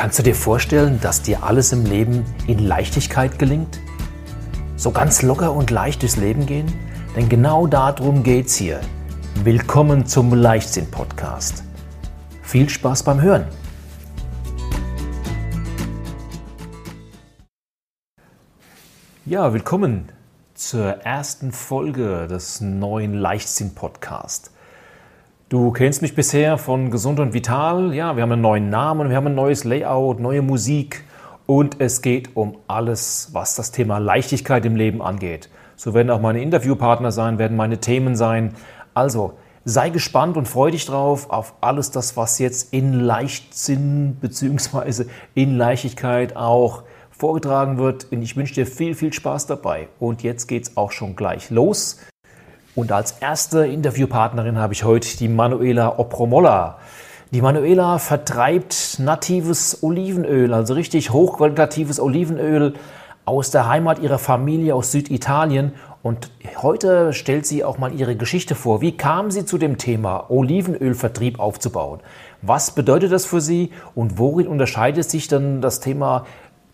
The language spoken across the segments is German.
Kannst du dir vorstellen, dass dir alles im Leben in Leichtigkeit gelingt? So ganz locker und leicht durchs Leben gehen? Denn genau darum geht's hier. Willkommen zum Leichtsinn-Podcast. Viel Spaß beim Hören! Ja, willkommen zur ersten Folge des neuen Leichtsinn-Podcasts. Du kennst mich bisher von Gesund und Vital. Ja, wir haben einen neuen Namen, wir haben ein neues Layout, neue Musik und es geht um alles, was das Thema Leichtigkeit im Leben angeht. So werden auch meine Interviewpartner sein, werden meine Themen sein. Also sei gespannt und freu dich drauf auf alles das, was jetzt in Leichtsinn bzw. in Leichtigkeit auch vorgetragen wird. Und ich wünsche dir viel, viel Spaß dabei. Und jetzt geht's auch schon gleich los. Und als erste Interviewpartnerin habe ich heute die Manuela Opromolla. Die Manuela vertreibt natives Olivenöl, also richtig hochqualitatives Olivenöl aus der Heimat ihrer Familie aus Süditalien. Und heute stellt sie auch mal ihre Geschichte vor. Wie kam sie zu dem Thema Olivenölvertrieb aufzubauen? Was bedeutet das für sie und worin unterscheidet sich dann das Thema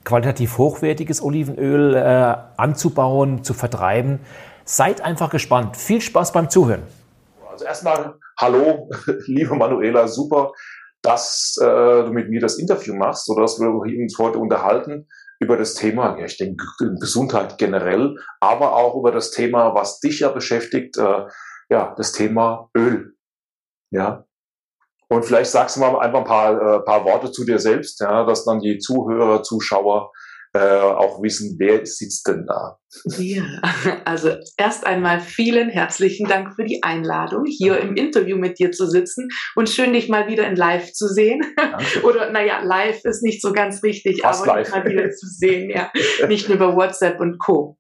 qualitativ hochwertiges Olivenöl äh, anzubauen, zu vertreiben? Seid einfach gespannt. Viel Spaß beim Zuhören. Also erstmal, hallo, liebe Manuela, super, dass äh, du mit mir das Interview machst oder dass wir uns heute unterhalten über das Thema, ja, ich denke, Gesundheit generell, aber auch über das Thema, was dich ja beschäftigt, äh, ja, das Thema Öl. Ja. Und vielleicht sagst du mal einfach ein paar, äh, paar Worte zu dir selbst, ja, dass dann die Zuhörer, Zuschauer äh, auch wissen, wer sitzt denn da. Ja, also erst einmal vielen herzlichen Dank für die Einladung, hier im Interview mit dir zu sitzen und schön dich mal wieder in Live zu sehen. Danke. Oder naja, live ist nicht so ganz richtig, Fast aber mal wieder zu sehen, ja. Nicht nur über WhatsApp und Co.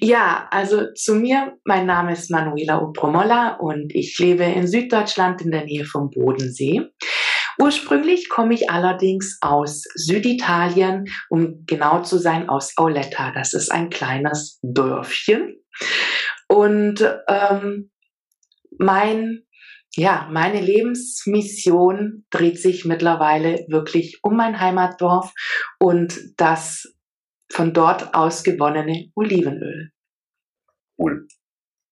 Ja, also zu mir, mein Name ist Manuela Upromolla und ich lebe in Süddeutschland in der Nähe vom Bodensee. Ursprünglich komme ich allerdings aus Süditalien, um genau zu sein, aus Auletta. Das ist ein kleines Dörfchen. Und ähm, mein, ja, meine Lebensmission dreht sich mittlerweile wirklich um mein Heimatdorf und das von dort aus gewonnene Olivenöl. Cool.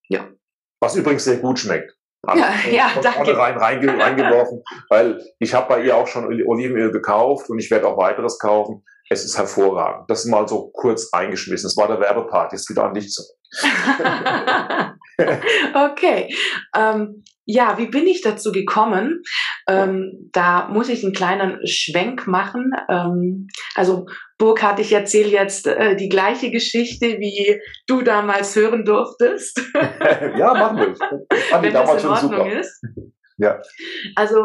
Ja. Was übrigens sehr gut schmeckt ja, ja, danke. rein reinge reingeworfen, weil ich habe bei ihr auch schon Olivenöl gekauft und ich werde auch weiteres kaufen. Es ist hervorragend. Das ist mal so kurz eingeschmissen. Das war der Werbepart. Jetzt wieder an dich zurück. okay. Ähm, ja, wie bin ich dazu gekommen? Ähm, da muss ich einen kleinen Schwenk machen. Ähm, also Burkhard, ich erzähle jetzt äh, die gleiche Geschichte, wie du damals hören durftest. ja, machen wir. Fand Wenn damals das in Ordnung super. ist. Ja. Also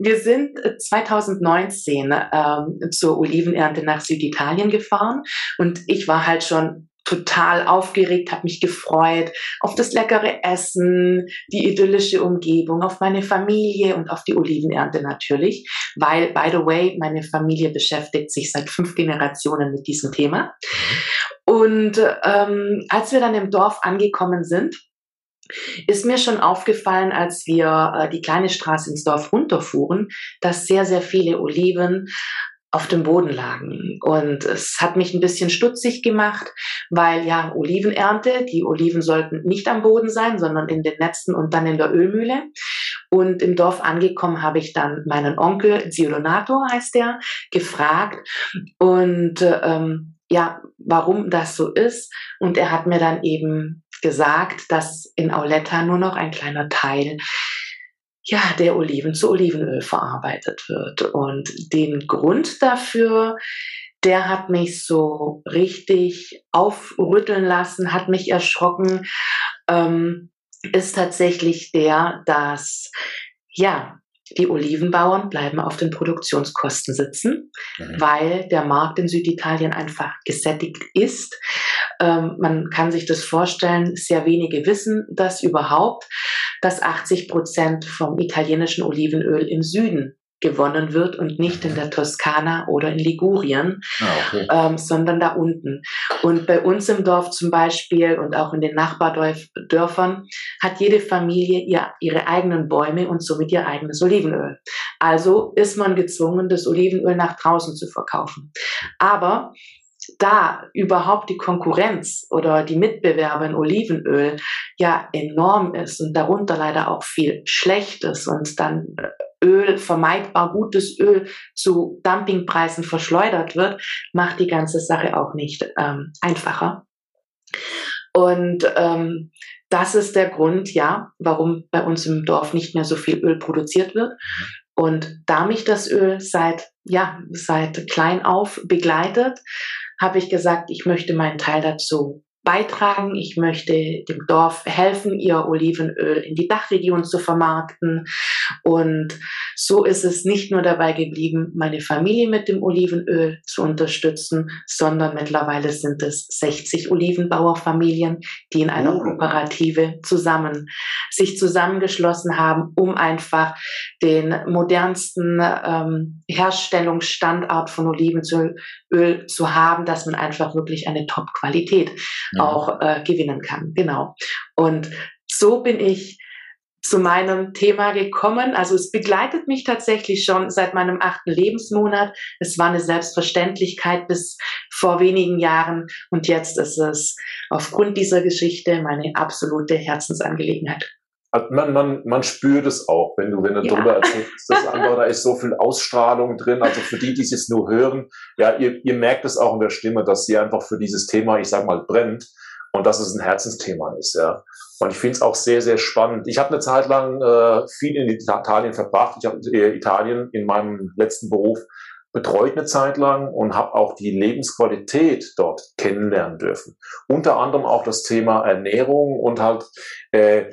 wir sind 2019 ähm, zur Olivenernte nach Süditalien gefahren und ich war halt schon total aufgeregt, habe mich gefreut auf das leckere Essen, die idyllische Umgebung, auf meine Familie und auf die Olivenernte natürlich, weil, by the way, meine Familie beschäftigt sich seit fünf Generationen mit diesem Thema. Und ähm, als wir dann im Dorf angekommen sind, ist mir schon aufgefallen, als wir äh, die kleine Straße ins Dorf runterfuhren, dass sehr, sehr viele Oliven auf dem Boden lagen. Und es hat mich ein bisschen stutzig gemacht, weil ja, Olivenernte, die Oliven sollten nicht am Boden sein, sondern in den Netzen und dann in der Ölmühle. Und im Dorf angekommen habe ich dann meinen Onkel, Ziodonato heißt der, gefragt und ähm, ja, warum das so ist. Und er hat mir dann eben gesagt, dass in Auletta nur noch ein kleiner Teil ja, der Oliven zu Olivenöl verarbeitet wird. Und den Grund dafür, der hat mich so richtig aufrütteln lassen, hat mich erschrocken, ähm, ist tatsächlich der, dass ja, die Olivenbauern bleiben auf den Produktionskosten sitzen, mhm. weil der Markt in Süditalien einfach gesättigt ist. Ähm, man kann sich das vorstellen, sehr wenige wissen das überhaupt dass 80 Prozent vom italienischen Olivenöl im Süden gewonnen wird und nicht in der Toskana oder in Ligurien, ah, okay. ähm, sondern da unten. Und bei uns im Dorf zum Beispiel und auch in den Nachbardörfern hat jede Familie ihr, ihre eigenen Bäume und somit ihr eigenes Olivenöl. Also ist man gezwungen, das Olivenöl nach draußen zu verkaufen. Aber da überhaupt die Konkurrenz oder die Mitbewerber in Olivenöl ja enorm ist und darunter leider auch viel Schlechtes und dann äh, Öl, vermeidbar gutes Öl zu Dumpingpreisen verschleudert wird, macht die ganze Sache auch nicht ähm, einfacher. Und ähm, das ist der Grund, ja, warum bei uns im Dorf nicht mehr so viel Öl produziert wird. Und da mich das Öl seit, ja, seit klein auf begleitet, habe ich gesagt, ich möchte meinen Teil dazu beitragen. Ich möchte dem Dorf helfen, ihr Olivenöl in die Dachregion zu vermarkten. Und so ist es nicht nur dabei geblieben, meine Familie mit dem Olivenöl zu unterstützen, sondern mittlerweile sind es 60 Olivenbauerfamilien, die in einer oh. Kooperative zusammen sich zusammengeschlossen haben, um einfach den modernsten ähm, Herstellungsstandort von Olivenöl zu haben, dass man einfach wirklich eine Top-Qualität ja. auch äh, gewinnen kann. Genau. Und so bin ich zu meinem Thema gekommen. Also es begleitet mich tatsächlich schon seit meinem achten Lebensmonat. Es war eine Selbstverständlichkeit bis vor wenigen Jahren und jetzt ist es aufgrund dieser Geschichte meine absolute Herzensangelegenheit. Man, man, man spürt es auch, wenn du, wenn du ja. darüber erzählst, dass einfach, da ist so viel Ausstrahlung drin. Also für die, die es jetzt nur hören, ja, ihr, ihr merkt es auch in der Stimme, dass sie einfach für dieses Thema, ich sag mal, brennt und dass es ein Herzensthema ist, ja. Und ich finde es auch sehr, sehr spannend. Ich habe eine Zeit lang äh, viel in Italien verbracht. Ich habe äh, Italien in meinem letzten Beruf betreut eine Zeit lang und habe auch die Lebensqualität dort kennenlernen dürfen. Unter anderem auch das Thema Ernährung und halt äh,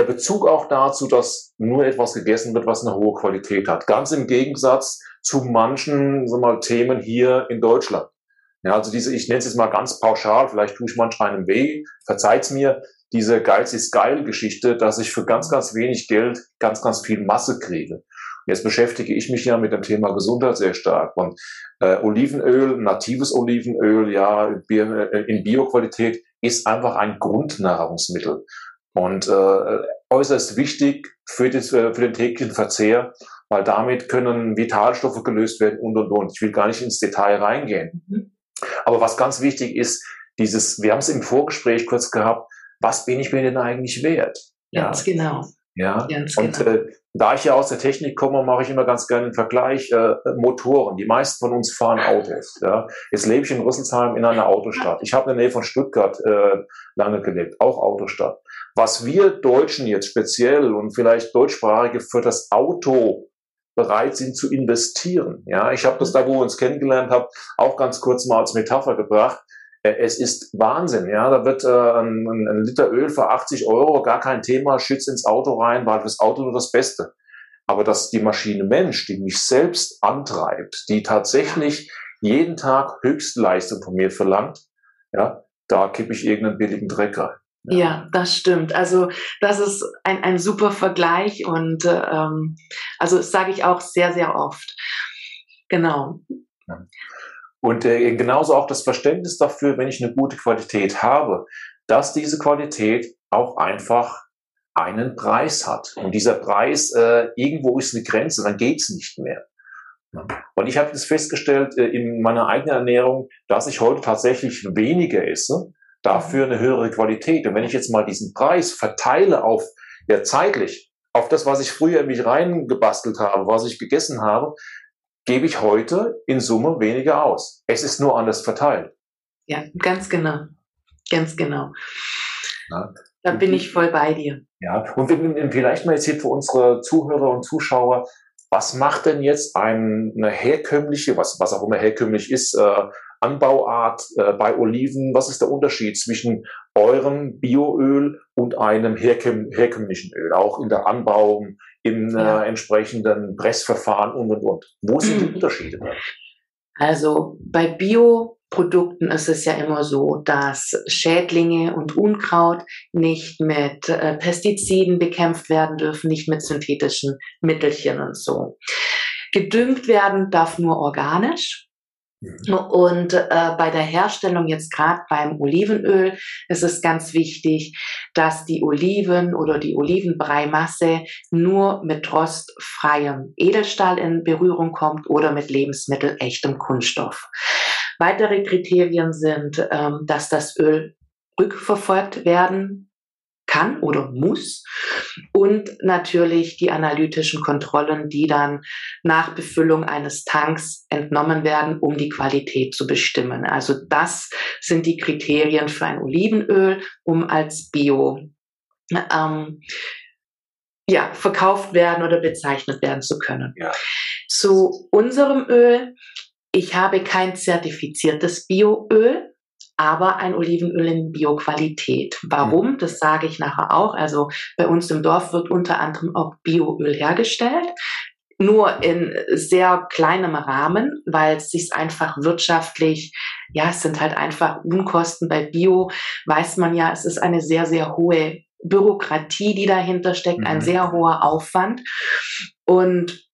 der Bezug auch dazu, dass nur etwas gegessen wird, was eine hohe Qualität hat. Ganz im Gegensatz zu manchen so mal, Themen hier in Deutschland. Ja, also diese, ich nenne es jetzt mal ganz pauschal, vielleicht tue ich manch einem weh, verzeiht's mir, diese Geiz ist geil Geschichte, dass ich für ganz, ganz wenig Geld ganz, ganz viel Masse kriege. Jetzt beschäftige ich mich ja mit dem Thema Gesundheit sehr stark. Und äh, Olivenöl, natives Olivenöl, ja, äh, in Bioqualität, ist einfach ein Grundnahrungsmittel. Und äh, äußerst wichtig für, das, äh, für den täglichen Verzehr, weil damit können Vitalstoffe gelöst werden und und und. Ich will gar nicht ins Detail reingehen. Mhm. Aber was ganz wichtig ist, dieses, wir haben es im Vorgespräch kurz gehabt, was bin ich mir denn eigentlich wert? Ganz ja. genau. Ja, ganz und genau. äh, da ich ja aus der Technik komme, mache ich immer ganz gerne einen Vergleich. Äh, Motoren. Die meisten von uns fahren Autos. Ja. Jetzt lebe ich in Rüsselsheim in einer Autostadt. Ich habe in der Nähe von Stuttgart äh, lange gelebt, auch Autostadt. Was wir Deutschen jetzt speziell und vielleicht Deutschsprachige für das Auto bereit sind zu investieren. Ja, ich habe das da, wo wir uns kennengelernt haben, auch ganz kurz mal als Metapher gebracht. Äh, es ist Wahnsinn, ja. Da wird äh, ein, ein, Liter Öl für 80 Euro, gar kein Thema, schützt ins Auto rein, weil fürs Auto nur das Beste. Aber dass die Maschine Mensch, die mich selbst antreibt, die tatsächlich jeden Tag Höchstleistung von mir verlangt, ja, da kippe ich irgendeinen billigen Dreck rein. Ja. ja, das stimmt. Also das ist ein, ein super Vergleich und ähm, also das sage ich auch sehr, sehr oft. Genau. Ja. Und äh, genauso auch das Verständnis dafür, wenn ich eine gute Qualität habe, dass diese Qualität auch einfach einen Preis hat. Und dieser Preis, äh, irgendwo ist eine Grenze, dann geht's nicht mehr. Und ich habe das festgestellt äh, in meiner eigenen Ernährung, dass ich heute tatsächlich weniger esse, dafür eine höhere Qualität. Und wenn ich jetzt mal diesen Preis verteile auf, ja zeitlich, auf das, was ich früher in mich reingebastelt habe, was ich gegessen habe, gebe ich heute in Summe weniger aus. Es ist nur anders verteilt. Ja, ganz genau. Ganz genau. Ja. Da bin ich voll bei dir. Ja, und vielleicht mal jetzt hier für unsere Zuhörer und Zuschauer, was macht denn jetzt eine herkömmliche, was, was auch immer herkömmlich ist, äh, Anbauart äh, bei Oliven? Was ist der Unterschied zwischen eurem Bioöl und einem herkömm herkömmlichen Öl? Auch in der Anbau, im äh, ja. entsprechenden Pressverfahren und und und. Wo sind die Unterschiede? Also bei Bioprodukten ist es ja immer so, dass Schädlinge und Unkraut nicht mit äh, Pestiziden bekämpft werden dürfen, nicht mit synthetischen Mittelchen und so. Gedüngt werden darf nur organisch. Mhm. Und äh, bei der Herstellung jetzt gerade beim Olivenöl ist es ganz wichtig, dass die Oliven oder die Olivenbreimasse nur mit rostfreiem Edelstahl in Berührung kommt oder mit lebensmittelechtem Kunststoff. Weitere Kriterien sind, ähm, dass das Öl rückverfolgt werden kann oder muss. Und natürlich die analytischen Kontrollen, die dann nach Befüllung eines Tanks entnommen werden, um die Qualität zu bestimmen. Also das sind die Kriterien für ein Olivenöl, um als Bio ähm, ja, verkauft werden oder bezeichnet werden zu können. Ja. Zu unserem Öl. Ich habe kein zertifiziertes Bioöl aber ein Olivenöl in Bioqualität. Warum? Mhm. Das sage ich nachher auch. Also bei uns im Dorf wird unter anderem auch Bioöl hergestellt. Nur in sehr kleinem Rahmen, weil es sich einfach wirtschaftlich, ja, es sind halt einfach Unkosten. Bei Bio weiß man ja, es ist eine sehr, sehr hohe Bürokratie, die dahinter steckt, mhm. ein sehr hoher Aufwand. Und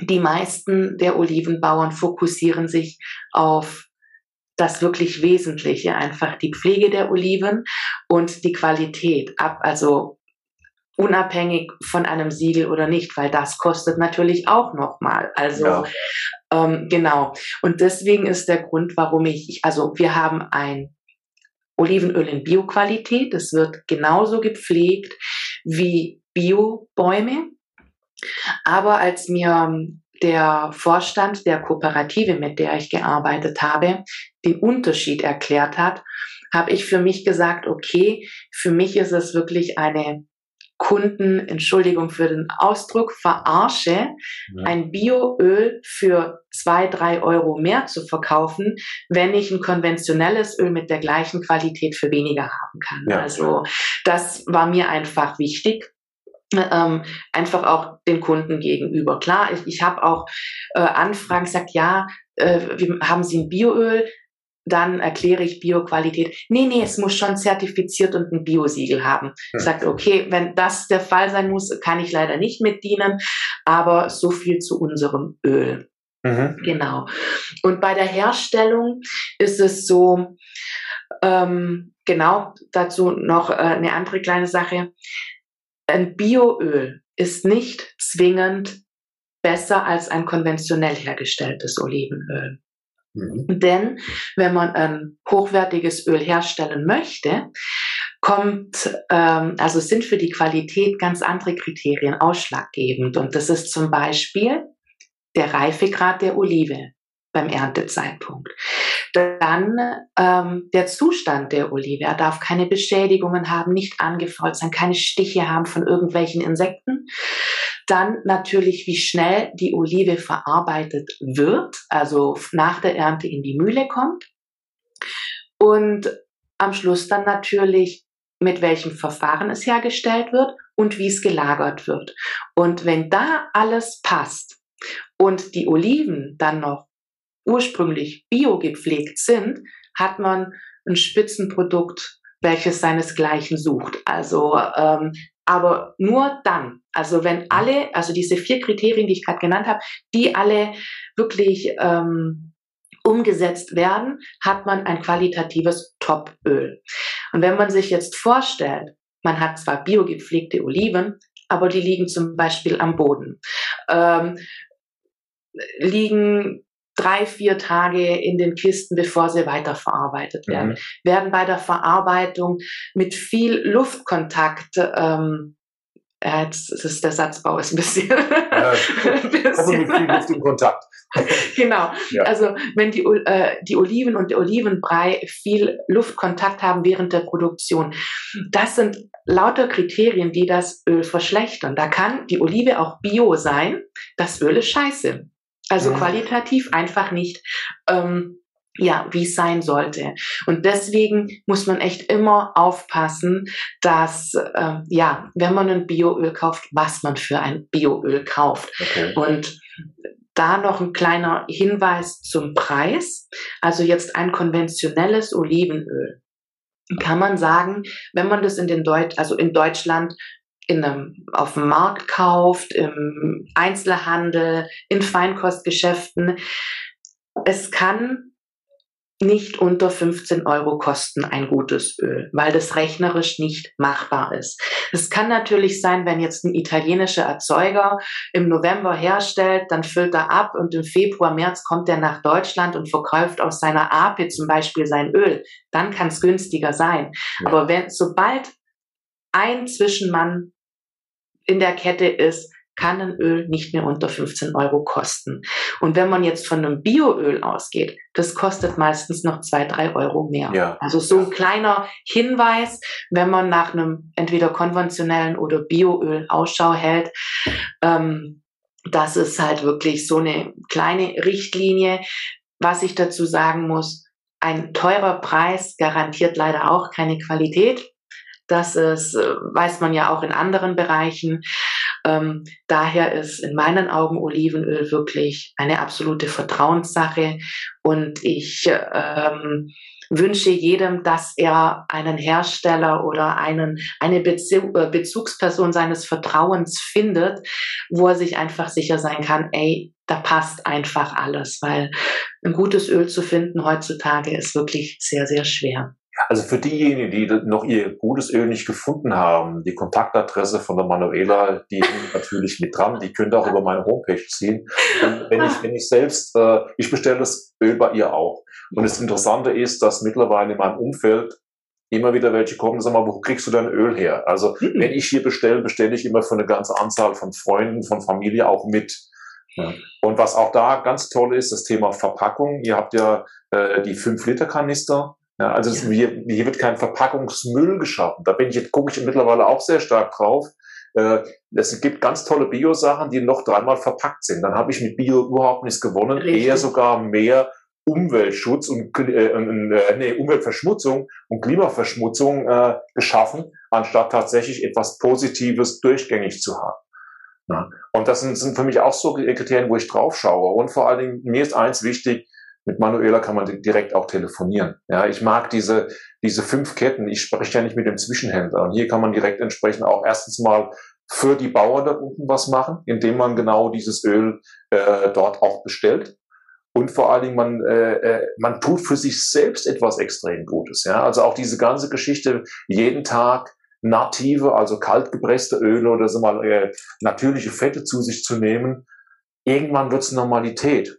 die meisten der Olivenbauern fokussieren sich auf das wirklich Wesentliche, einfach die Pflege der Oliven und die Qualität ab, also unabhängig von einem Siegel oder nicht, weil das kostet natürlich auch nochmal. Also ja. ähm, genau. Und deswegen ist der Grund, warum ich, also wir haben ein Olivenöl in Bioqualität. Das wird genauso gepflegt wie Biobäume. Aber als mir der Vorstand der Kooperative, mit der ich gearbeitet habe, den Unterschied erklärt hat, habe ich für mich gesagt, okay, für mich ist es wirklich eine Kunden, Entschuldigung für den Ausdruck, verarsche, ja. ein Bioöl für zwei, drei Euro mehr zu verkaufen, wenn ich ein konventionelles Öl mit der gleichen Qualität für weniger haben kann. Ja. Also das war mir einfach wichtig ähm, einfach auch den Kunden gegenüber. Klar, ich, ich habe auch äh, Anfragen gesagt, ja, äh, wir, haben Sie ein Bioöl? Dann erkläre ich Bioqualität. Nee, nee, es muss schon zertifiziert und ein Biosiegel haben. Ich sage, okay, wenn das der Fall sein muss, kann ich leider nicht mitdienen, aber so viel zu unserem Öl. Mhm. Genau. Und bei der Herstellung ist es so, ähm, genau dazu noch äh, eine andere kleine Sache ein Bioöl ist nicht zwingend besser als ein konventionell hergestelltes Olivenöl. Mhm. Denn wenn man ein hochwertiges Öl herstellen möchte, kommt, ähm, also sind für die Qualität ganz andere Kriterien ausschlaggebend. Und das ist zum Beispiel der Reifegrad der Olive beim Erntezeitpunkt. Dann ähm, der Zustand der Olive. Er darf keine Beschädigungen haben, nicht angefault sein, keine Stiche haben von irgendwelchen Insekten. Dann natürlich, wie schnell die Olive verarbeitet wird, also nach der Ernte in die Mühle kommt. Und am Schluss dann natürlich, mit welchem Verfahren es hergestellt wird und wie es gelagert wird. Und wenn da alles passt und die Oliven dann noch ursprünglich bio gepflegt sind, hat man ein Spitzenprodukt, welches seinesgleichen sucht. Also, ähm, aber nur dann, also wenn alle, also diese vier Kriterien, die ich gerade genannt habe, die alle wirklich ähm, umgesetzt werden, hat man ein qualitatives Topöl. Und wenn man sich jetzt vorstellt, man hat zwar biogepflegte Oliven, aber die liegen zum Beispiel am Boden, ähm, liegen drei, vier Tage in den Kisten, bevor sie weiterverarbeitet werden. Mhm. Werden bei der Verarbeitung mit viel Luftkontakt ähm, ja, jetzt ist der Satzbau ist ein bisschen. Ja, ein bisschen. mit viel Luft im Kontakt. genau. Ja. Also wenn die, äh, die Oliven und der Olivenbrei viel Luftkontakt haben während der Produktion, das sind lauter Kriterien, die das Öl verschlechtern. Da kann die Olive auch bio sein, das Öl ist scheiße. Also ja. qualitativ einfach nicht. Ähm, ja, wie es sein sollte. Und deswegen muss man echt immer aufpassen, dass, äh, ja, wenn man ein Bioöl kauft, was man für ein Bioöl kauft. Okay. Und da noch ein kleiner Hinweis zum Preis. Also jetzt ein konventionelles Olivenöl. Kann man sagen, wenn man das in den Deut also in Deutschland in einem, auf dem Markt kauft, im Einzelhandel, in Feinkostgeschäften. Es kann nicht unter 15 Euro kosten ein gutes Öl, weil das rechnerisch nicht machbar ist. Es kann natürlich sein, wenn jetzt ein italienischer Erzeuger im November herstellt, dann füllt er ab und im Februar, März kommt er nach Deutschland und verkauft aus seiner Ape zum Beispiel sein Öl. Dann kann es günstiger sein. Ja. Aber wenn, sobald ein Zwischenmann in der Kette ist, kann ein Öl nicht mehr unter 15 Euro kosten. Und wenn man jetzt von einem Bioöl ausgeht, das kostet meistens noch zwei, drei Euro mehr. Ja. Also so ein kleiner Hinweis, wenn man nach einem entweder konventionellen oder Bioöl Ausschau hält, ähm, das ist halt wirklich so eine kleine Richtlinie. Was ich dazu sagen muss, ein teurer Preis garantiert leider auch keine Qualität. Das ist, äh, weiß man ja auch in anderen Bereichen. Ähm, daher ist in meinen Augen Olivenöl wirklich eine absolute Vertrauenssache und ich ähm, wünsche jedem, dass er einen Hersteller oder einen, eine äh, Bezugsperson seines Vertrauens findet, wo er sich einfach sicher sein kann, ey, da passt einfach alles, weil ein gutes Öl zu finden heutzutage ist wirklich sehr, sehr schwer. Also für diejenigen, die noch ihr gutes Öl nicht gefunden haben, die Kontaktadresse von der Manuela, die hängt natürlich mit dran. Die könnt ihr auch über meine Homepage ziehen. Und wenn ich, wenn ich selbst, äh, ich bestelle das Öl bei ihr auch. Und das Interessante ist, dass mittlerweile in meinem Umfeld immer wieder welche kommen und sagen mal, wo kriegst du dein Öl her? Also mhm. wenn ich hier bestelle, bestelle ich immer für eine ganze Anzahl von Freunden, von Familie auch mit. Ja. Und was auch da ganz toll ist, das Thema Verpackung. Ihr habt ja äh, die 5-Liter-Kanister ja, also ja. Hier, hier wird kein Verpackungsmüll geschaffen. Da bin ich, gucke ich mittlerweile auch sehr stark drauf. Äh, es gibt ganz tolle Bio-Sachen, die noch dreimal verpackt sind. Dann habe ich mit Bio überhaupt nichts gewonnen, Richtig. eher sogar mehr Umweltschutz und äh, äh, nee, Umweltverschmutzung und Klimaverschmutzung äh, geschaffen, anstatt tatsächlich etwas Positives durchgängig zu haben. Ja. Und das sind, sind für mich auch so Kriterien, wo ich drauf schaue. Und vor allen Dingen, mir ist eins wichtig, mit Manuela kann man direkt auch telefonieren. Ja, ich mag diese, diese fünf Ketten. Ich spreche ja nicht mit dem Zwischenhändler. Und hier kann man direkt entsprechend auch erstens mal für die Bauern da unten was machen, indem man genau dieses Öl äh, dort auch bestellt. Und vor allen Dingen, man, äh, äh, man tut für sich selbst etwas extrem Gutes. Ja? Also auch diese ganze Geschichte, jeden Tag native, also kaltgepresste Öle oder so mal äh, natürliche Fette zu sich zu nehmen, irgendwann wird es Normalität.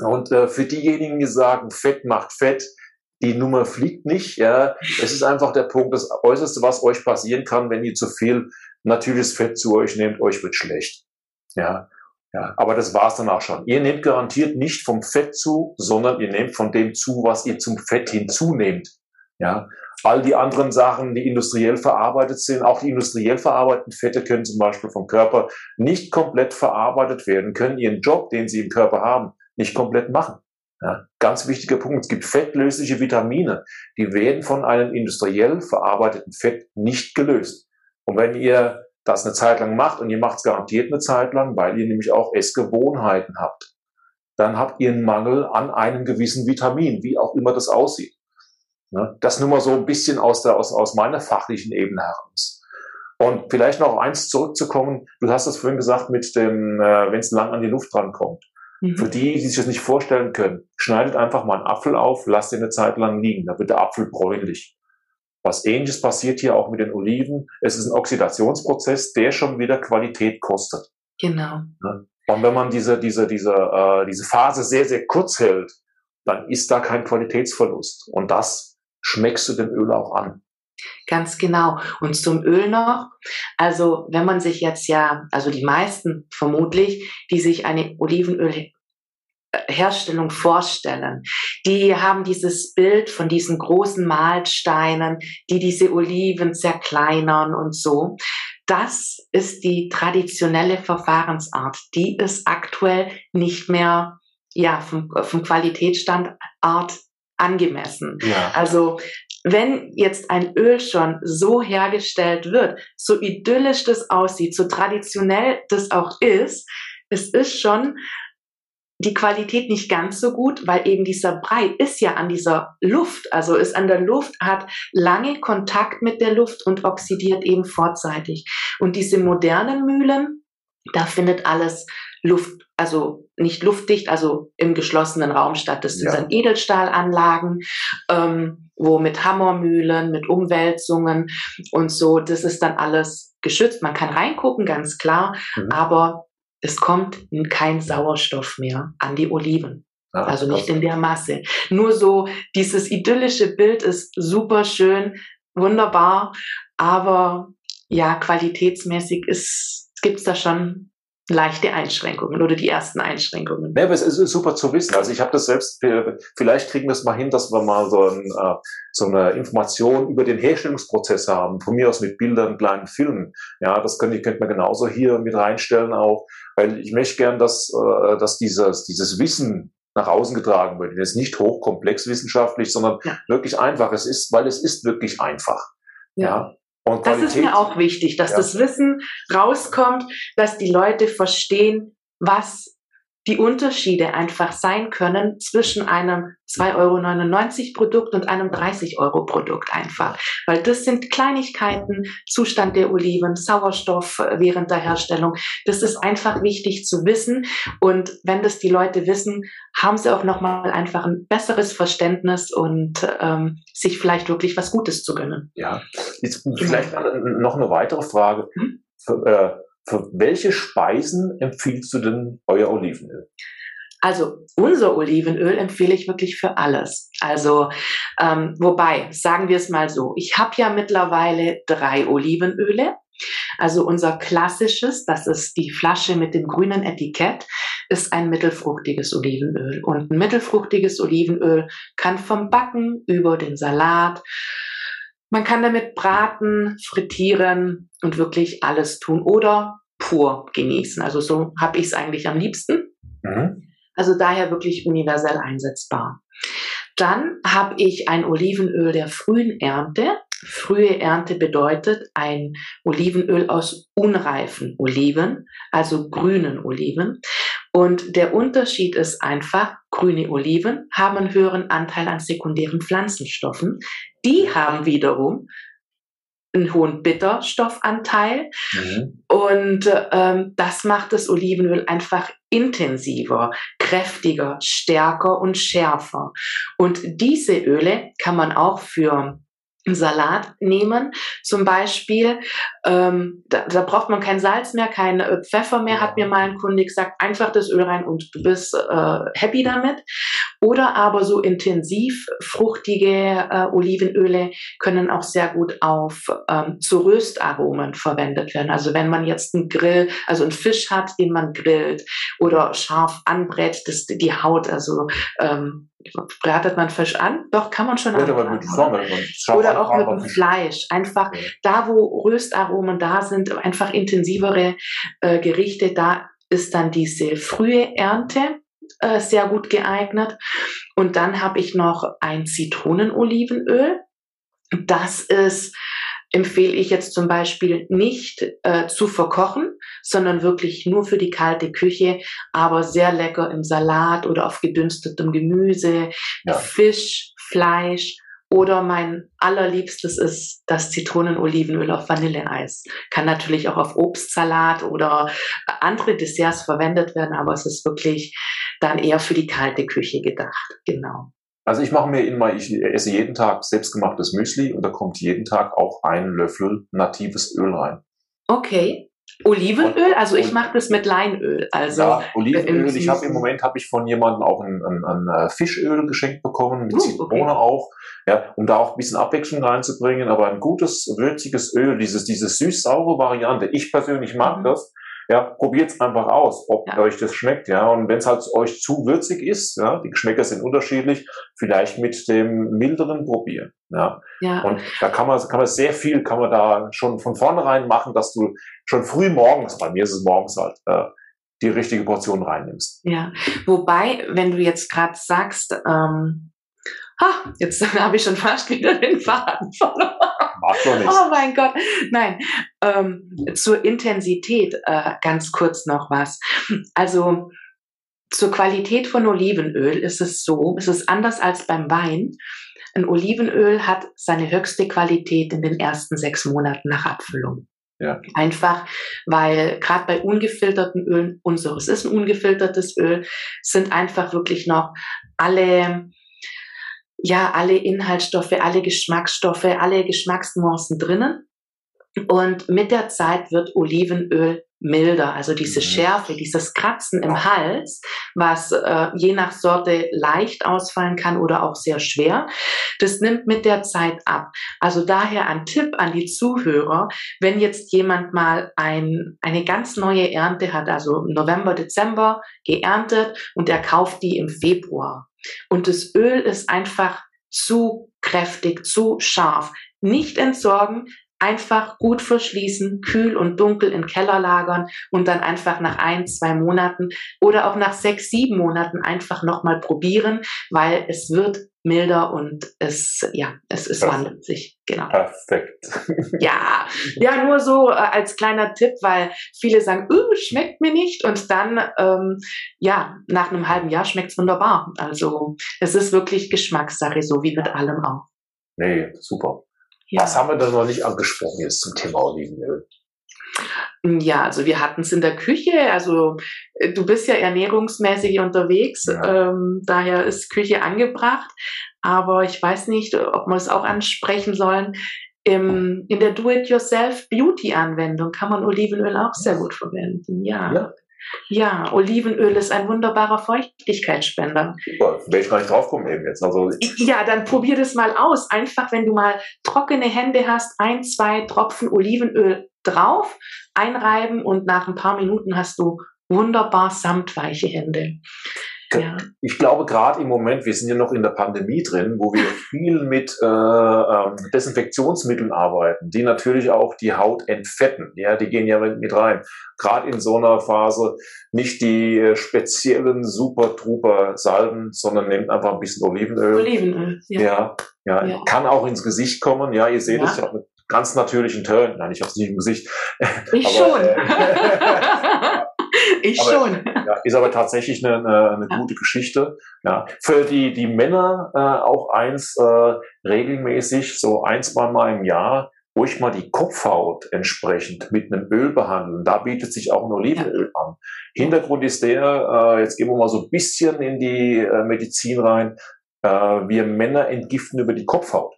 Und äh, für diejenigen, die sagen, Fett macht Fett, die Nummer fliegt nicht. Ja, es ist einfach der Punkt, das Äußerste, was euch passieren kann, wenn ihr zu viel natürliches Fett zu euch nehmt, euch wird schlecht. Ja, ja, aber das war's dann auch schon. Ihr nehmt garantiert nicht vom Fett zu, sondern ihr nehmt von dem zu, was ihr zum Fett hinzunehmt. Ja, all die anderen Sachen, die industriell verarbeitet sind, auch die industriell verarbeiteten Fette können zum Beispiel vom Körper nicht komplett verarbeitet werden, können ihren Job, den sie im Körper haben, nicht komplett machen. Ja, ganz wichtiger Punkt. Es gibt fettlösliche Vitamine, die werden von einem industriell verarbeiteten Fett nicht gelöst. Und wenn ihr das eine Zeit lang macht und ihr macht es garantiert eine Zeit lang, weil ihr nämlich auch Essgewohnheiten habt, dann habt ihr einen Mangel an einem gewissen Vitamin, wie auch immer das aussieht. Ja, das nur mal so ein bisschen aus, der, aus, aus meiner fachlichen Ebene heraus. Und vielleicht noch eins zurückzukommen, du hast es vorhin gesagt mit dem, äh, wenn es lang an die Luft drankommt. Mhm. Für die, die sich das nicht vorstellen können, schneidet einfach mal einen Apfel auf, lasst ihn eine Zeit lang liegen, dann wird der Apfel bräunlich. Was ähnliches passiert hier auch mit den Oliven. Es ist ein Oxidationsprozess, der schon wieder Qualität kostet. Genau. Und wenn man diese, diese, diese, äh, diese Phase sehr, sehr kurz hält, dann ist da kein Qualitätsverlust. Und das schmeckst du dem Öl auch an. Ganz genau. Und zum Öl noch. Also wenn man sich jetzt ja, also die meisten vermutlich, die sich eine Olivenölherstellung vorstellen, die haben dieses Bild von diesen großen Mahlsteinen, die diese Oliven zerkleinern und so. Das ist die traditionelle Verfahrensart. Die ist aktuell nicht mehr ja, vom, vom Qualitätsstandard angemessen. Ja. Also wenn jetzt ein Öl schon so hergestellt wird, so idyllisch das aussieht, so traditionell das auch ist, es ist schon die Qualität nicht ganz so gut, weil eben dieser Brei ist ja an dieser Luft, also ist an der Luft, hat lange Kontakt mit der Luft und oxidiert eben vorzeitig. Und diese modernen Mühlen, da findet alles Luft, also nicht luftdicht, also im geschlossenen Raum statt. Das sind ja. dann Edelstahlanlagen, ähm, wo mit Hammermühlen, mit Umwälzungen und so, das ist dann alles geschützt. Man kann reingucken, ganz klar, mhm. aber es kommt kein Sauerstoff mehr an die Oliven. Ja, also nicht in der Masse. Nur so, dieses idyllische Bild ist super schön, wunderbar, aber ja, qualitätsmäßig ist, gibt's da schon leichte Einschränkungen oder die ersten Einschränkungen. Ja, aber es ist super zu wissen. Also ich habe das selbst, vielleicht kriegen wir es mal hin, dass wir mal so, ein, äh, so eine Information über den Herstellungsprozess haben, von mir aus mit Bildern, kleinen Filmen. Ja, das könnt, könnt man genauso hier mit reinstellen auch, weil ich möchte gern, dass, äh, dass dieses, dieses Wissen nach außen getragen wird. Jetzt nicht hochkomplex wissenschaftlich, sondern ja. wirklich einfach. Es ist, weil es ist wirklich einfach. ja. ja. Und das ist mir auch wichtig, dass ja. das Wissen rauskommt, dass die Leute verstehen, was die Unterschiede einfach sein können zwischen einem 2,99 Euro Produkt und einem 30 Euro Produkt einfach. Weil das sind Kleinigkeiten, Zustand der Oliven, Sauerstoff während der Herstellung. Das ist einfach wichtig zu wissen. Und wenn das die Leute wissen, haben sie auch nochmal einfach ein besseres Verständnis und ähm, sich vielleicht wirklich was Gutes zu gönnen. Ja, jetzt vielleicht noch eine weitere Frage. Hm? Für, äh, für welche Speisen empfiehlst du denn euer Olivenöl? Also unser Olivenöl empfehle ich wirklich für alles. Also ähm, wobei, sagen wir es mal so, ich habe ja mittlerweile drei Olivenöle. Also unser klassisches, das ist die Flasche mit dem grünen Etikett, ist ein mittelfruchtiges Olivenöl. Und ein mittelfruchtiges Olivenöl kann vom Backen über den Salat, man kann damit braten, frittieren und wirklich alles tun oder pur genießen. Also so habe ich es eigentlich am liebsten. Mhm. Also daher wirklich universell einsetzbar. Dann habe ich ein Olivenöl der frühen Ernte. Frühe Ernte bedeutet ein Olivenöl aus unreifen Oliven, also grünen Oliven. Und der Unterschied ist einfach, grüne Oliven haben einen höheren Anteil an sekundären Pflanzenstoffen. Die haben wiederum einen hohen Bitterstoffanteil. Mhm. Und ähm, das macht das Olivenöl einfach intensiver, kräftiger, stärker und schärfer. Und diese Öle kann man auch für Salat nehmen, zum Beispiel. Ähm, da, da, braucht man kein Salz mehr, kein äh, Pfeffer mehr, hat mir mal ein Kunde gesagt. Einfach das Öl rein und du bist äh, happy damit. Oder aber so intensiv fruchtige äh, Olivenöle können auch sehr gut auf ähm, zu Röstaromen verwendet werden. Also wenn man jetzt einen Grill, also einen Fisch hat, den man grillt oder scharf anbrät, dass die Haut, also ähm, bratet man Fisch an? Doch, kann man schon. Oder, mit Formen, oder auch mit dem Fleisch. Einfach ja. da, wo Röstaromen da sind, einfach intensivere äh, Gerichte, da ist dann diese frühe Ernte äh, sehr gut geeignet. Und dann habe ich noch ein Zitronenolivenöl. Das ist empfehle ich jetzt zum Beispiel nicht äh, zu verkochen, sondern wirklich nur für die kalte Küche, aber sehr lecker im Salat oder auf gedünstetem Gemüse, ja. Fisch, Fleisch oder mein allerliebstes ist das Zitronenolivenöl auf Vanilleeis. Kann natürlich auch auf Obstsalat oder andere Desserts verwendet werden, aber es ist wirklich dann eher für die kalte Küche gedacht. Genau. Also ich mache mir immer, ich esse jeden Tag selbstgemachtes Müsli und da kommt jeden Tag auch ein Löffel natives Öl rein. Okay. Olivenöl, also ich mache das mit Leinöl. Also ja, Olivenöl. Ich habe im Moment habe ich von jemandem auch ein, ein, ein, äh, Fischöl geschenkt bekommen mit uh, Zitrone okay. auch, ja, um da auch ein bisschen Abwechslung reinzubringen. Aber ein gutes würziges Öl, dieses diese süß-saure Variante. Ich persönlich mag mhm. das. Ja, probiert's einfach aus, ob ja. euch das schmeckt, ja. Und wenn es halt euch zu würzig ist, ja, die Geschmäcker sind unterschiedlich, vielleicht mit dem milderen probieren, ja. ja. Und da kann man, kann man sehr viel, kann man da schon von vornherein machen, dass du schon früh morgens, bei mir ist es morgens halt, äh, die richtige Portion reinnimmst. Ja, wobei, wenn du jetzt gerade sagst, ähm, ha, jetzt habe ich schon fast wieder den Faden verloren. Mach doch nicht. Oh mein Gott. Nein. Ähm, zur Intensität äh, ganz kurz noch was. Also zur Qualität von Olivenöl ist es so, es ist anders als beim Wein. Ein Olivenöl hat seine höchste Qualität in den ersten sechs Monaten nach Abfüllung. Ja. Einfach, weil gerade bei ungefilterten Ölen, unseres ist ein ungefiltertes Öl, sind einfach wirklich noch alle, ja, alle Inhaltsstoffe, alle Geschmacksstoffe, alle Geschmacksnuancen drinnen. Und mit der Zeit wird Olivenöl milder, also diese mhm. Schärfe, dieses Kratzen im Hals, was äh, je nach Sorte leicht ausfallen kann oder auch sehr schwer, das nimmt mit der Zeit ab. Also daher ein Tipp an die Zuhörer, wenn jetzt jemand mal ein, eine ganz neue Ernte hat, also November, Dezember geerntet und er kauft die im Februar und das Öl ist einfach zu kräftig, zu scharf. Nicht entsorgen, einfach gut verschließen, kühl und dunkel im Keller lagern und dann einfach nach ein, zwei Monaten oder auch nach sechs, sieben Monaten einfach nochmal probieren, weil es wird milder und es, ja, es, es wandelt sich. Genau. Perfekt. ja, ja, nur so äh, als kleiner Tipp, weil viele sagen, uh, schmeckt mir nicht und dann, ähm, ja, nach einem halben Jahr schmeckt es wunderbar. Also es ist wirklich Geschmackssache, so wie mit allem auch. Nee, super. Ja. Was haben wir da noch nicht angesprochen jetzt zum Thema Olivenöl? Ja, also wir hatten es in der Küche. Also äh, du bist ja ernährungsmäßig unterwegs, ja. ähm, daher ist Küche angebracht. Aber ich weiß nicht, ob wir es auch ansprechen sollen. Im, in der Do-it-yourself-Beauty-Anwendung kann man Olivenöl auch sehr gut verwenden. Ja. ja. Ja, Olivenöl ist ein wunderbarer Feuchtigkeitsspender. Super, wäre ich gar nicht draufgekommen eben jetzt. Also ja, dann probier das mal aus. Einfach, wenn du mal trockene Hände hast, ein, zwei Tropfen Olivenöl drauf, einreiben und nach ein paar Minuten hast du wunderbar samtweiche Hände. Ja. Ich glaube, gerade im Moment, wir sind ja noch in der Pandemie drin, wo wir viel mit äh, ähm, Desinfektionsmitteln arbeiten, die natürlich auch die Haut entfetten. Ja, die gehen ja mit rein. Gerade in so einer Phase nicht die äh, speziellen super truper Salben, sondern nehmt einfach ein bisschen Olivenöl. Olivenöl, ja. Ja, ja. ja. Kann auch ins Gesicht kommen. Ja, ihr seht es, ich habe einen ganz natürlichen Turn. Nein, ich habe es nicht im Gesicht. Ich aber, schon. Äh, ich aber, schon. Ja, ist aber tatsächlich eine, eine, eine ja. gute Geschichte. Ja. Für die, die Männer äh, auch eins äh, regelmäßig, so ein, zwei Mal im Jahr, ruhig mal die Kopfhaut entsprechend mit einem Öl behandeln. Da bietet sich auch ein Olivenöl ja. an. Hintergrund ist der, äh, jetzt gehen wir mal so ein bisschen in die äh, Medizin rein, äh, wir Männer entgiften über die Kopfhaut.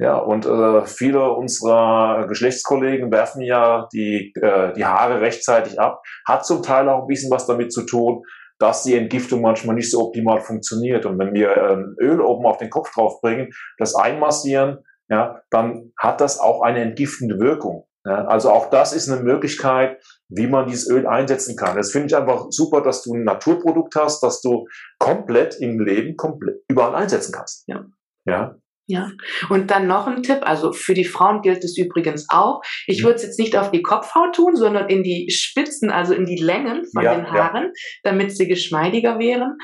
Ja, und äh, viele unserer Geschlechtskollegen werfen ja die, äh, die Haare rechtzeitig ab. Hat zum Teil auch ein bisschen was damit zu tun, dass die Entgiftung manchmal nicht so optimal funktioniert. Und wenn wir äh, Öl oben auf den Kopf draufbringen, das einmassieren, ja, dann hat das auch eine entgiftende Wirkung. Ja, also auch das ist eine Möglichkeit, wie man dieses Öl einsetzen kann. Das finde ich einfach super, dass du ein Naturprodukt hast, dass du komplett im Leben komplett überall einsetzen kannst. Ja. Ja. Ja, und dann noch ein Tipp, also für die Frauen gilt es übrigens auch. Ich mhm. würde es jetzt nicht auf die Kopfhaut tun, sondern in die Spitzen, also in die Längen von ja, den Haaren, ja. damit sie geschmeidiger wären.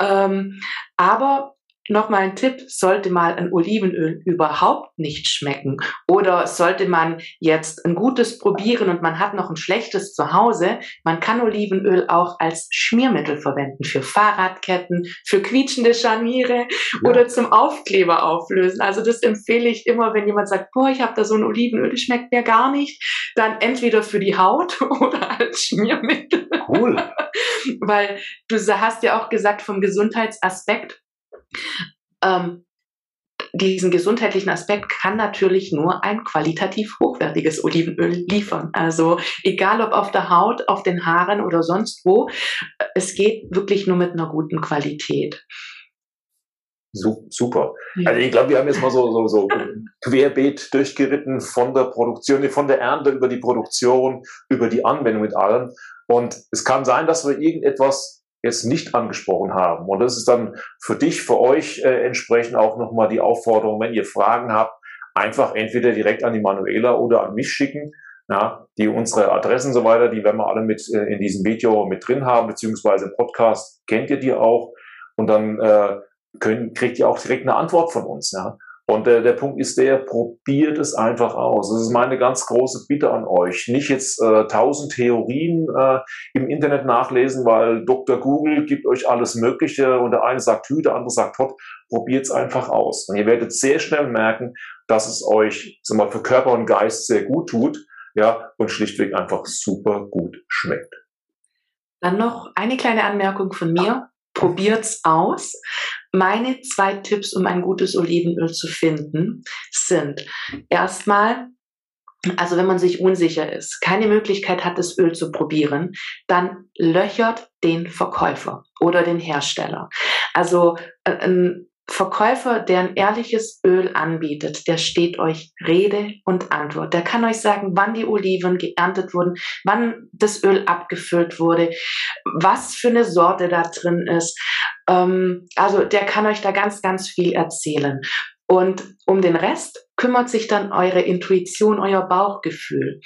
Ähm, aber Nochmal ein Tipp, sollte mal ein Olivenöl überhaupt nicht schmecken oder sollte man jetzt ein gutes probieren und man hat noch ein schlechtes zu Hause, man kann Olivenöl auch als Schmiermittel verwenden für Fahrradketten, für quietschende Scharniere ja. oder zum Aufkleber auflösen. Also das empfehle ich immer, wenn jemand sagt, boah, ich habe da so ein Olivenöl, das schmeckt mir gar nicht, dann entweder für die Haut oder als Schmiermittel. Cool. Weil du hast ja auch gesagt vom Gesundheitsaspekt, ähm, diesen gesundheitlichen Aspekt kann natürlich nur ein qualitativ hochwertiges Olivenöl liefern. Also egal ob auf der Haut, auf den Haaren oder sonst wo, es geht wirklich nur mit einer guten Qualität. Super. Also ich glaube, wir haben jetzt mal so, so, so querbeet durchgeritten von der Produktion, von der Ernte über die Produktion, über die Anwendung mit allem. Und es kann sein, dass wir irgendetwas jetzt nicht angesprochen haben. Und das ist dann für dich, für euch äh, entsprechend auch nochmal die Aufforderung, wenn ihr Fragen habt, einfach entweder direkt an die Manuela oder an mich schicken. Ja, die unsere Adressen und so weiter, die werden wir alle mit äh, in diesem Video mit drin haben, beziehungsweise im Podcast kennt ihr die auch. Und dann äh, können, kriegt ihr auch direkt eine Antwort von uns. Ja. Und äh, der Punkt ist der, probiert es einfach aus. Das ist meine ganz große Bitte an euch. Nicht jetzt äh, tausend Theorien äh, im Internet nachlesen, weil Dr. Google gibt euch alles Mögliche und der eine sagt Hü, der andere sagt Hot. Probiert es einfach aus. Und ihr werdet sehr schnell merken, dass es euch sag mal, für Körper und Geist sehr gut tut ja, und schlichtweg einfach super gut schmeckt. Dann noch eine kleine Anmerkung von mir. Probiert's aus. Meine zwei Tipps, um ein gutes Olivenöl zu finden, sind erstmal, also wenn man sich unsicher ist, keine Möglichkeit hat, das Öl zu probieren, dann löchert den Verkäufer oder den Hersteller. Also äh, ein Verkäufer, der ein ehrliches Öl anbietet, der steht euch Rede und Antwort. Der kann euch sagen, wann die Oliven geerntet wurden, wann das Öl abgefüllt wurde, was für eine Sorte da drin ist. Ähm, also der kann euch da ganz, ganz viel erzählen. Und um den Rest kümmert sich dann eure Intuition, euer Bauchgefühl.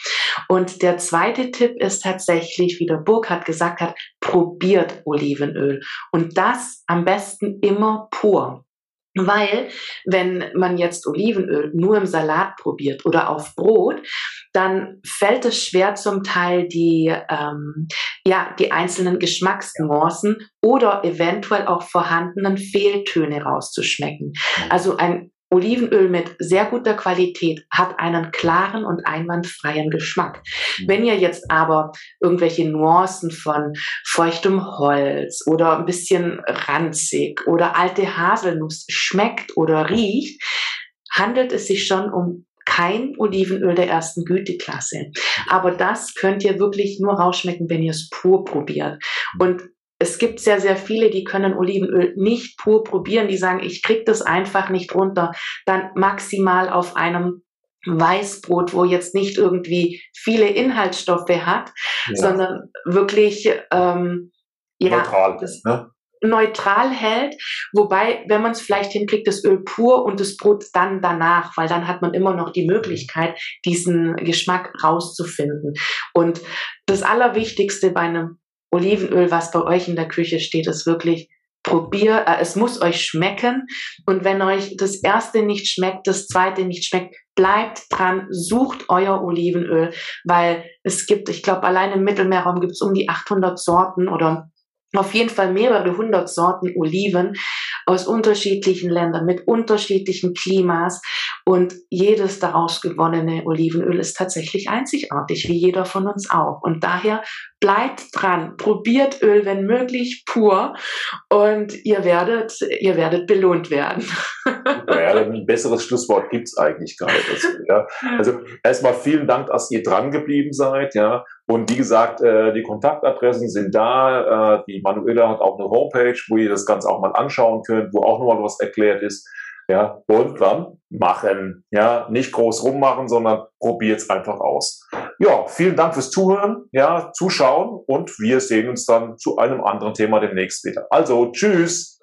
Und der zweite Tipp ist tatsächlich, wie der Burkhardt gesagt hat, probiert Olivenöl. Und das am besten immer pur. Weil, wenn man jetzt Olivenöl nur im Salat probiert oder auf Brot, dann fällt es schwer zum Teil die, ähm, ja, die einzelnen Geschmacksnuancen oder eventuell auch vorhandenen Fehltöne rauszuschmecken. Also ein Olivenöl mit sehr guter Qualität hat einen klaren und einwandfreien Geschmack. Mhm. Wenn ihr jetzt aber irgendwelche Nuancen von feuchtem Holz oder ein bisschen ranzig oder alte Haselnuss schmeckt oder riecht, handelt es sich schon um kein Olivenöl der ersten Güteklasse. Aber das könnt ihr wirklich nur rausschmecken, wenn ihr es pur probiert. Und es gibt sehr, sehr viele, die können Olivenöl nicht pur probieren, die sagen, ich krieg das einfach nicht runter. Dann maximal auf einem Weißbrot, wo jetzt nicht irgendwie viele Inhaltsstoffe hat, ja. sondern wirklich ähm, ja, neutral, das, ne? neutral hält. Wobei, wenn man es vielleicht hinkriegt, das Öl pur und das Brot dann danach, weil dann hat man immer noch die Möglichkeit, diesen Geschmack rauszufinden. Und das Allerwichtigste bei einem Olivenöl, was bei euch in der Küche steht, ist wirklich probier, äh, es muss euch schmecken. Und wenn euch das erste nicht schmeckt, das zweite nicht schmeckt, bleibt dran, sucht euer Olivenöl, weil es gibt, ich glaube, allein im Mittelmeerraum gibt es um die 800 Sorten oder auf jeden Fall mehrere hundert Sorten Oliven aus unterschiedlichen Ländern mit unterschiedlichen Klimas und jedes daraus gewonnene Olivenöl ist tatsächlich einzigartig, wie jeder von uns auch. Und daher bleibt dran, probiert Öl, wenn möglich, pur und ihr werdet, ihr werdet belohnt werden. Ja, ein besseres Schlusswort gibt's eigentlich gar nicht. Dazu, ja. Also erstmal vielen Dank, dass ihr dran geblieben seid. Ja. Und wie gesagt, äh, die Kontaktadressen sind da. Äh, die Manuela hat auch eine Homepage, wo ihr das Ganze auch mal anschauen könnt, wo auch nochmal was erklärt ist. Ja, und dann machen. Ja, nicht groß rummachen, sondern probiert's einfach aus. Ja, vielen Dank fürs Zuhören, ja, Zuschauen und wir sehen uns dann zu einem anderen Thema demnächst wieder. Also, tschüss!